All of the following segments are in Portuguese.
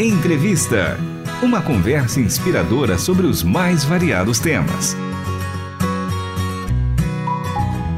Entrevista. Uma conversa inspiradora sobre os mais variados temas.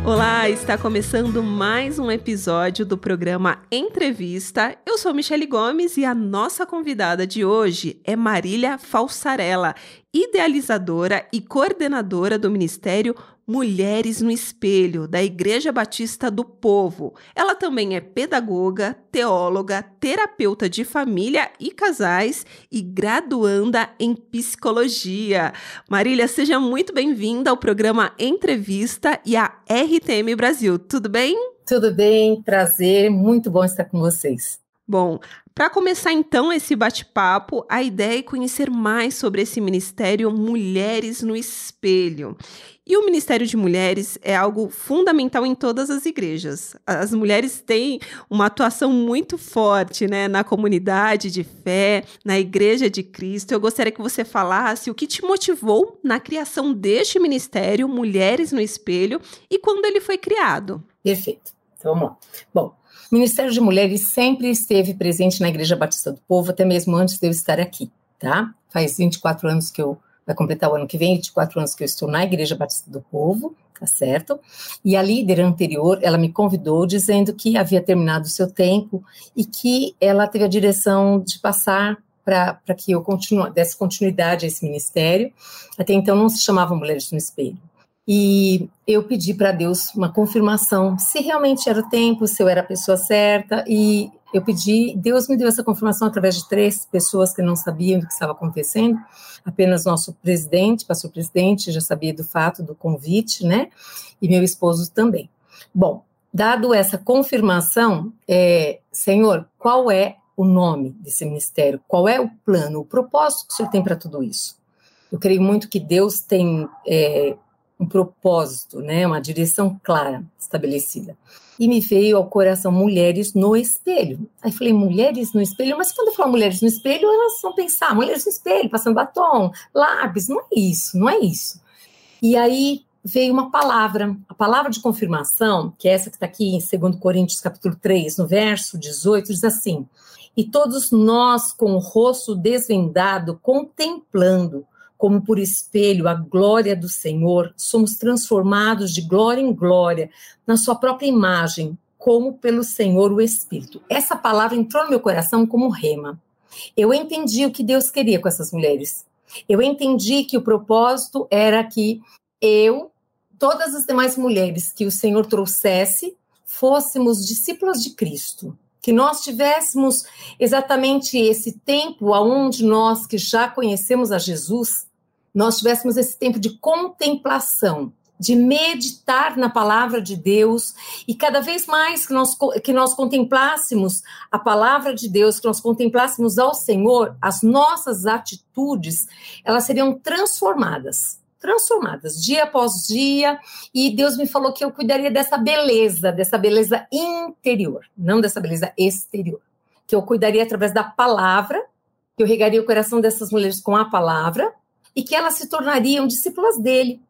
Olá, está começando mais um episódio do programa Entrevista. Eu sou Michele Gomes e a nossa convidada de hoje é Marília Falsarella, idealizadora e coordenadora do Ministério Mulheres no Espelho, da Igreja Batista do Povo. Ela também é pedagoga, teóloga, terapeuta de família e casais e graduanda em psicologia. Marília, seja muito bem-vinda ao programa Entrevista e à RTM Brasil. Tudo bem? Tudo bem, prazer, muito bom estar com vocês. Bom, para começar então esse bate-papo, a ideia é conhecer mais sobre esse ministério Mulheres no Espelho. E o Ministério de Mulheres é algo fundamental em todas as igrejas. As mulheres têm uma atuação muito forte né, na comunidade de fé, na Igreja de Cristo. Eu gostaria que você falasse o que te motivou na criação deste ministério, Mulheres no Espelho, e quando ele foi criado. Perfeito. Então, vamos lá. Bom, o Ministério de Mulheres sempre esteve presente na Igreja Batista do Povo, até mesmo antes de eu estar aqui, tá? Faz 24 anos que eu vai completar o ano que vem 24 anos que eu estou na Igreja Batista do Povo, tá certo? E a líder anterior, ela me convidou dizendo que havia terminado o seu tempo e que ela teve a direção de passar para que eu continue, desse continuidade a esse ministério. Até então não se chamava Mulheres no Espelho. E eu pedi para Deus uma confirmação se realmente era o tempo, se eu era a pessoa certa, e eu pedi, Deus me deu essa confirmação através de três pessoas que não sabiam do que estava acontecendo. Apenas nosso presidente, pastor presidente, já sabia do fato do convite, né? E meu esposo também. Bom, dado essa confirmação, é, Senhor, qual é o nome desse ministério? Qual é o plano, o propósito que o Senhor tem para tudo isso? Eu creio muito que Deus tem é, um propósito, né, uma direção clara estabelecida. E me veio ao coração mulheres no espelho. Aí falei, mulheres no espelho? Mas quando eu falo mulheres no espelho, elas vão pensar, mulheres no espelho, passando batom, lápis, não é isso, não é isso. E aí veio uma palavra, a palavra de confirmação, que é essa que está aqui em 2 Coríntios capítulo 3, no verso 18, diz assim, e todos nós com o rosto desvendado, contemplando como por espelho a glória do Senhor, somos transformados de glória em glória na sua própria imagem, como pelo Senhor o Espírito. Essa palavra entrou no meu coração como rema. Eu entendi o que Deus queria com essas mulheres. Eu entendi que o propósito era que eu, todas as demais mulheres que o Senhor trouxesse, fôssemos discípulos de Cristo, que nós tivéssemos exatamente esse tempo aonde nós que já conhecemos a Jesus nós tivéssemos esse tempo de contemplação, de meditar na palavra de Deus e cada vez mais que nós, que nós contemplássemos a palavra de Deus, que nós contemplássemos ao Senhor, as nossas atitudes, elas seriam transformadas. Transformadas dia após dia, e Deus me falou que eu cuidaria dessa beleza, dessa beleza interior, não dessa beleza exterior. Que eu cuidaria através da palavra, que eu regaria o coração dessas mulheres com a palavra, e que elas se tornariam discípulas dele.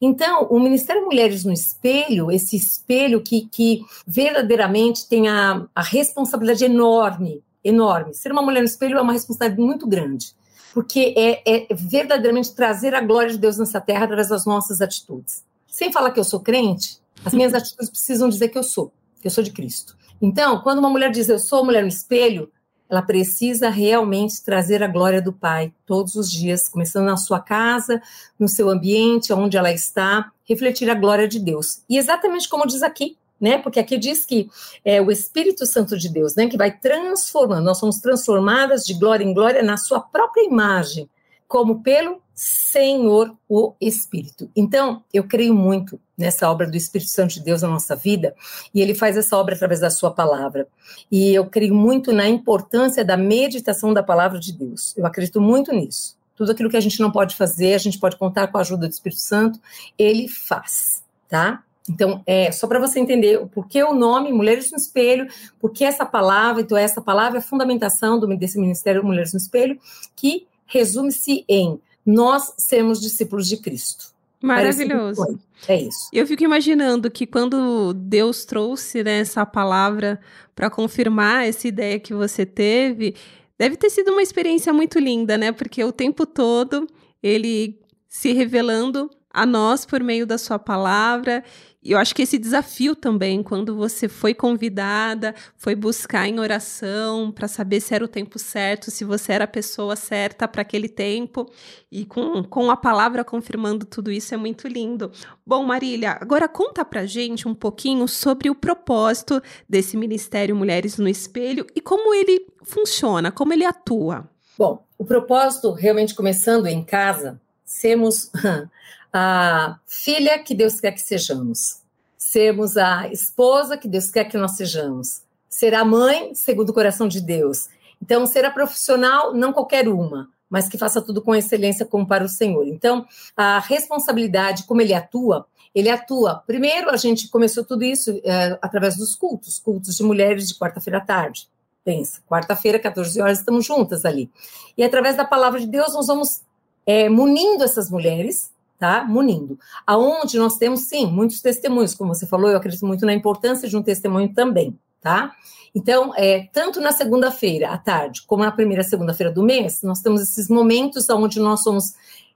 Então, o Ministério Mulheres no Espelho, esse espelho que, que verdadeiramente tem a, a responsabilidade enorme, enorme. Ser uma mulher no espelho é uma responsabilidade muito grande, porque é, é verdadeiramente trazer a glória de Deus nessa terra através das nossas atitudes. Sem falar que eu sou crente, as minhas atitudes precisam dizer que eu sou, que eu sou de Cristo. Então, quando uma mulher diz eu sou mulher no espelho, ela precisa realmente trazer a glória do Pai todos os dias, começando na sua casa, no seu ambiente, onde ela está, refletir a glória de Deus. E exatamente como diz aqui, né? Porque aqui diz que é o Espírito Santo de Deus, né? Que vai transformando, nós somos transformadas de glória em glória na sua própria imagem, como pelo Senhor, o Espírito. Então, eu creio muito nessa obra do Espírito Santo de Deus na nossa vida, e ele faz essa obra através da sua palavra. E eu creio muito na importância da meditação da palavra de Deus. Eu acredito muito nisso. Tudo aquilo que a gente não pode fazer, a gente pode contar com a ajuda do Espírito Santo, ele faz, tá? Então, é só para você entender o porquê o nome Mulheres no Espelho, porque essa palavra, então essa palavra é a fundamentação desse ministério Mulheres no Espelho, que resume-se em nós sermos discípulos de Cristo. Maravilhoso. É isso. Eu fico imaginando que quando Deus trouxe né, essa palavra para confirmar essa ideia que você teve, Deve ter sido uma experiência muito linda, né? Porque o tempo todo ele se revelando a nós por meio da sua palavra eu acho que esse desafio também, quando você foi convidada, foi buscar em oração para saber se era o tempo certo, se você era a pessoa certa para aquele tempo, e com, com a palavra confirmando tudo isso, é muito lindo. Bom, Marília, agora conta para gente um pouquinho sobre o propósito desse Ministério Mulheres no Espelho e como ele funciona, como ele atua. Bom, o propósito, realmente começando em casa, sermos a filha que Deus quer que sejamos, sermos a esposa que Deus quer que nós sejamos, ser a mãe segundo o coração de Deus. Então, ser a profissional, não qualquer uma, mas que faça tudo com excelência como para o Senhor. Então, a responsabilidade, como ele atua, ele atua. Primeiro, a gente começou tudo isso é, através dos cultos, cultos de mulheres de quarta-feira à tarde. Pensa, quarta-feira, 14 horas, estamos juntas ali. E através da palavra de Deus, nós vamos é, munindo essas mulheres tá? Munindo. Aonde nós temos, sim, muitos testemunhos, como você falou, eu acredito muito na importância de um testemunho também, tá? Então, é, tanto na segunda-feira à tarde, como na primeira segunda-feira do mês, nós temos esses momentos onde nós somos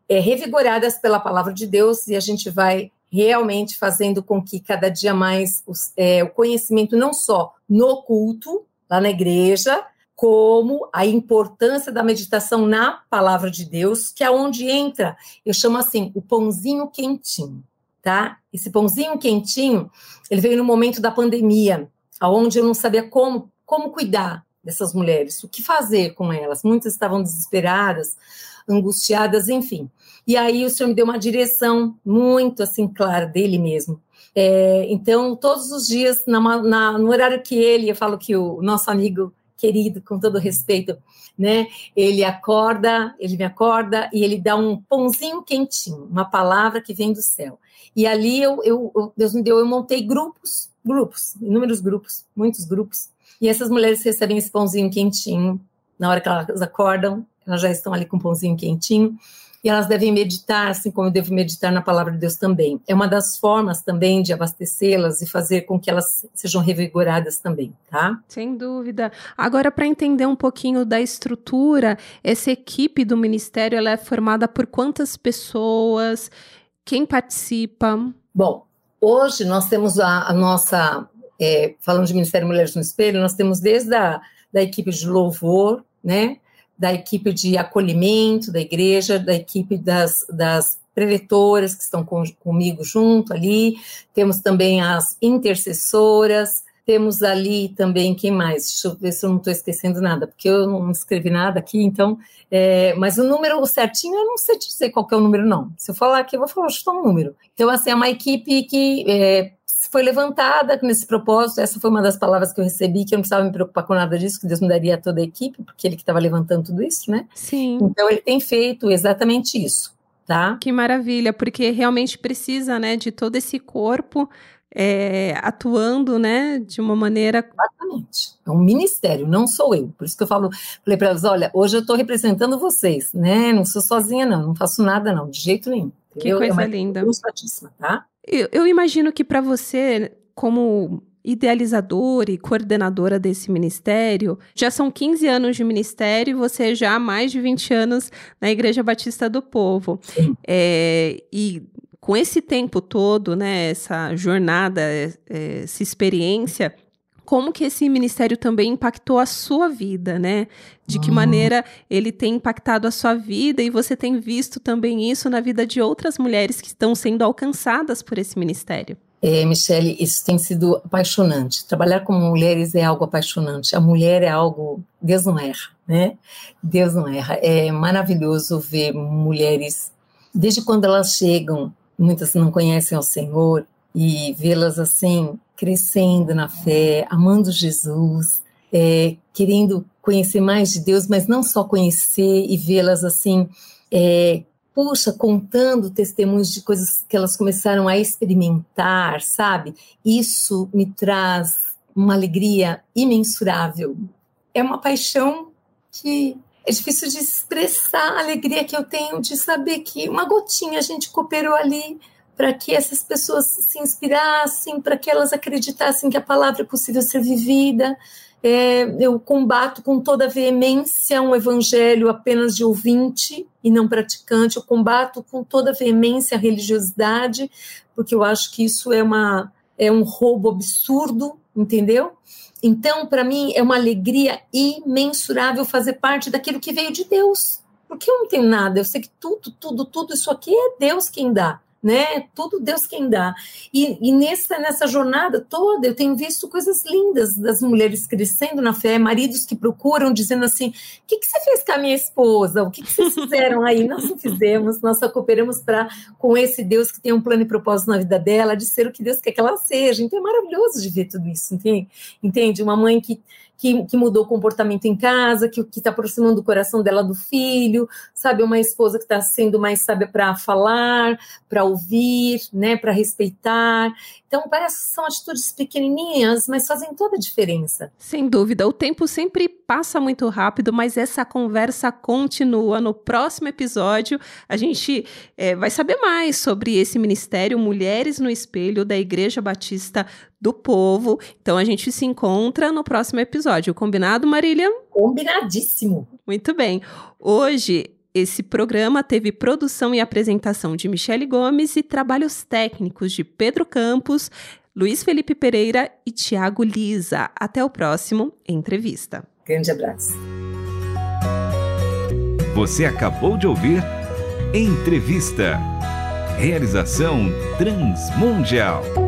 é, revigoradas pela palavra de Deus e a gente vai realmente fazendo com que cada dia mais os, é, o conhecimento, não só no culto, lá na igreja, como a importância da meditação na palavra de Deus, que é onde entra, eu chamo assim, o pãozinho quentinho, tá? Esse pãozinho quentinho, ele veio no momento da pandemia, aonde eu não sabia como, como cuidar dessas mulheres, o que fazer com elas. Muitas estavam desesperadas, angustiadas, enfim. E aí o Senhor me deu uma direção muito assim clara dele mesmo. É, então, todos os dias, na, na, no horário que ele, eu falo que o nosso amigo querido, com todo respeito, né? Ele acorda, ele me acorda e ele dá um pãozinho quentinho, uma palavra que vem do céu. E ali eu, eu, Deus me deu, eu montei grupos, grupos, inúmeros grupos, muitos grupos. E essas mulheres recebem esse pãozinho quentinho. Na hora que elas acordam, elas já estão ali com o pãozinho quentinho e elas devem meditar, assim como eu devo meditar na palavra de Deus também. É uma das formas também de abastecê-las e fazer com que elas sejam revigoradas também, tá? Sem dúvida. Agora, para entender um pouquinho da estrutura, essa equipe do ministério ela é formada por quantas pessoas? Quem participa? Bom, hoje nós temos a, a nossa, é, falando de Ministério Mulheres no Espelho, nós temos desde a da equipe de louvor, né? Da equipe de acolhimento da igreja, da equipe das, das preletoras que estão com, comigo junto ali, temos também as intercessoras, temos ali também, quem mais? Deixa eu ver se eu não estou esquecendo nada, porque eu não escrevi nada aqui, então, é, mas o número certinho, eu não sei dizer qual é o número, não. Se eu falar aqui, eu vou falar, chutar um número. Então, assim, é uma equipe que é, foi levantada nesse propósito. Essa foi uma das palavras que eu recebi, que eu não precisava me preocupar com nada disso, que Deus me daria a toda a equipe, porque ele que estava levantando tudo isso, né? Sim. Então ele tem feito exatamente isso, tá? Que maravilha, porque realmente precisa, né, de todo esse corpo é, atuando, né, de uma maneira. Exatamente. É um ministério, não sou eu. Por isso que eu falo, falei para elas: olha, hoje eu estou representando vocês, né? Não sou sozinha, não, não faço nada, não, de jeito nenhum. Entendeu? Que coisa é linda. Tá? Eu, eu imagino que para você, como idealizadora e coordenadora desse ministério. Já são 15 anos de ministério e você já há mais de 20 anos na Igreja Batista do Povo. É, e com esse tempo todo, né, essa jornada, é, essa experiência, como que esse ministério também impactou a sua vida, né? De que uhum. maneira ele tem impactado a sua vida e você tem visto também isso na vida de outras mulheres que estão sendo alcançadas por esse ministério. É, Michele, isso tem sido apaixonante. Trabalhar com mulheres é algo apaixonante. A mulher é algo, Deus não erra, né? Deus não erra. É maravilhoso ver mulheres, desde quando elas chegam, muitas não conhecem o Senhor, e vê-las assim crescendo na fé, amando Jesus, é, querendo conhecer mais de Deus, mas não só conhecer e vê-las assim, é, puxa, contando testemunhos de coisas que elas começaram a experimentar, sabe? Isso me traz uma alegria imensurável. É uma paixão que é difícil de expressar a alegria que eu tenho de saber que uma gotinha a gente cooperou ali para que essas pessoas se inspirassem, para que elas acreditassem que a palavra é possível ser vivida. É, eu combato com toda veemência um evangelho apenas de ouvinte e não praticante. Eu combato com toda veemência a religiosidade, porque eu acho que isso é, uma, é um roubo absurdo, entendeu? Então, para mim, é uma alegria imensurável fazer parte daquilo que veio de Deus. Porque eu não tenho nada, eu sei que tudo, tudo, tudo isso aqui é Deus quem dá né? Tudo Deus quem dá. E, e, nessa, nessa jornada toda, eu tenho visto coisas lindas das mulheres crescendo na fé, maridos que procuram, dizendo assim: o que, que você fez com a minha esposa? O que, que vocês fizeram aí? nós não fizemos, nós só cooperamos para com esse Deus que tem um plano e propósito na vida dela, de ser o que Deus quer que ela seja. Então é maravilhoso de ver tudo isso, entende? entende? Uma mãe que que, que mudou o comportamento em casa, que está aproximando o coração dela do filho, sabe? Uma esposa que está sendo mais sábia para falar, para ouvir, né? Para respeitar. Então, parece que são atitudes pequenininhas, mas fazem toda a diferença. Sem dúvida. O tempo sempre passa muito rápido, mas essa conversa continua. No próximo episódio, a gente é, vai saber mais sobre esse ministério Mulheres no Espelho da Igreja Batista do Povo. Então, a gente se encontra no próximo episódio. Combinado, Marília? Combinadíssimo. Muito bem. Hoje esse programa teve produção e apresentação de Michele Gomes e trabalhos técnicos de Pedro Campos, Luiz Felipe Pereira e Tiago Lisa. Até o próximo Entrevista. Grande abraço. Você acabou de ouvir Entrevista. Realização Transmundial.